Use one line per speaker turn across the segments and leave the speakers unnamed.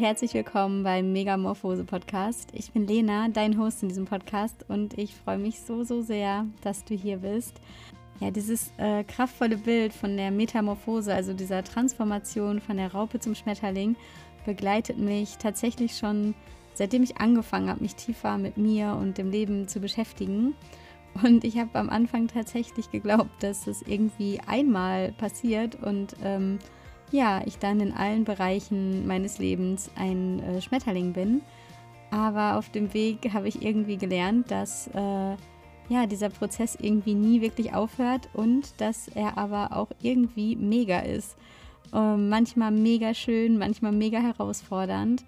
herzlich willkommen beim Megamorphose Podcast. Ich bin Lena, dein Host in diesem Podcast und ich freue mich so, so sehr, dass du hier bist. Ja, dieses äh, kraftvolle Bild von der Metamorphose, also dieser Transformation von der Raupe zum Schmetterling, begleitet mich tatsächlich schon seitdem ich angefangen habe, mich tiefer mit mir und dem Leben zu beschäftigen. Und ich habe am Anfang tatsächlich geglaubt, dass es irgendwie einmal passiert und ähm, ja, ich dann in allen Bereichen meines Lebens ein äh, Schmetterling bin. Aber auf dem Weg habe ich irgendwie gelernt, dass äh, ja, dieser Prozess irgendwie nie wirklich aufhört und dass er aber auch irgendwie mega ist. Äh, manchmal mega schön, manchmal mega herausfordernd,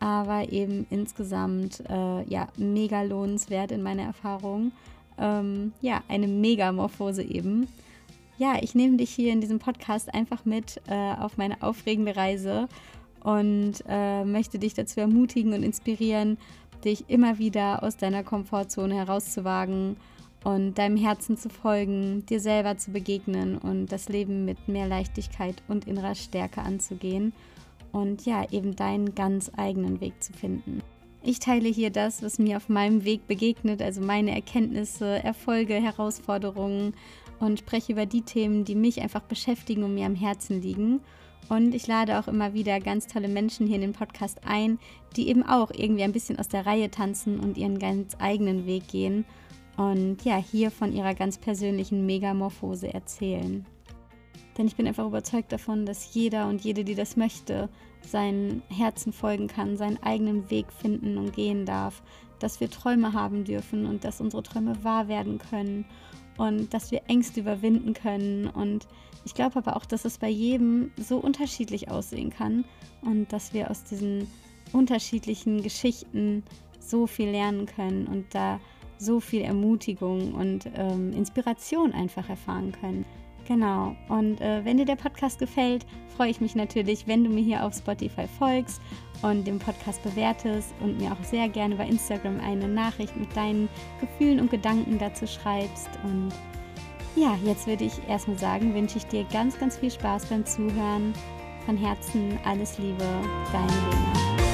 aber eben insgesamt äh, ja, mega lohnenswert in meiner Erfahrung. Ähm, ja, eine Megamorphose eben ja, ich nehme dich hier in diesem Podcast einfach mit äh, auf meine aufregende Reise und äh, möchte dich dazu ermutigen und inspirieren, dich immer wieder aus deiner Komfortzone herauszuwagen und deinem Herzen zu folgen, dir selber zu begegnen und das Leben mit mehr Leichtigkeit und innerer Stärke anzugehen und ja, eben deinen ganz eigenen Weg zu finden. Ich teile hier das, was mir auf meinem Weg begegnet, also meine Erkenntnisse, Erfolge, Herausforderungen und spreche über die Themen, die mich einfach beschäftigen und mir am Herzen liegen. Und ich lade auch immer wieder ganz tolle Menschen hier in den Podcast ein, die eben auch irgendwie ein bisschen aus der Reihe tanzen und ihren ganz eigenen Weg gehen und ja, hier von ihrer ganz persönlichen Megamorphose erzählen. Denn ich bin einfach überzeugt davon, dass jeder und jede, die das möchte, seinen Herzen folgen kann, seinen eigenen Weg finden und gehen darf, dass wir Träume haben dürfen und dass unsere Träume wahr werden können und dass wir Ängste überwinden können. Und ich glaube aber auch, dass es bei jedem so unterschiedlich aussehen kann und dass wir aus diesen unterschiedlichen Geschichten so viel lernen können und da so viel Ermutigung und ähm, Inspiration einfach erfahren können. Genau. Und äh, wenn dir der Podcast gefällt, freue ich mich natürlich, wenn du mir hier auf Spotify folgst und den Podcast bewertest und mir auch sehr gerne bei Instagram eine Nachricht mit deinen Gefühlen und Gedanken dazu schreibst. Und ja, jetzt würde ich erstmal sagen, wünsche ich dir ganz, ganz viel Spaß beim Zuhören. Von Herzen alles Liebe, deine Lena.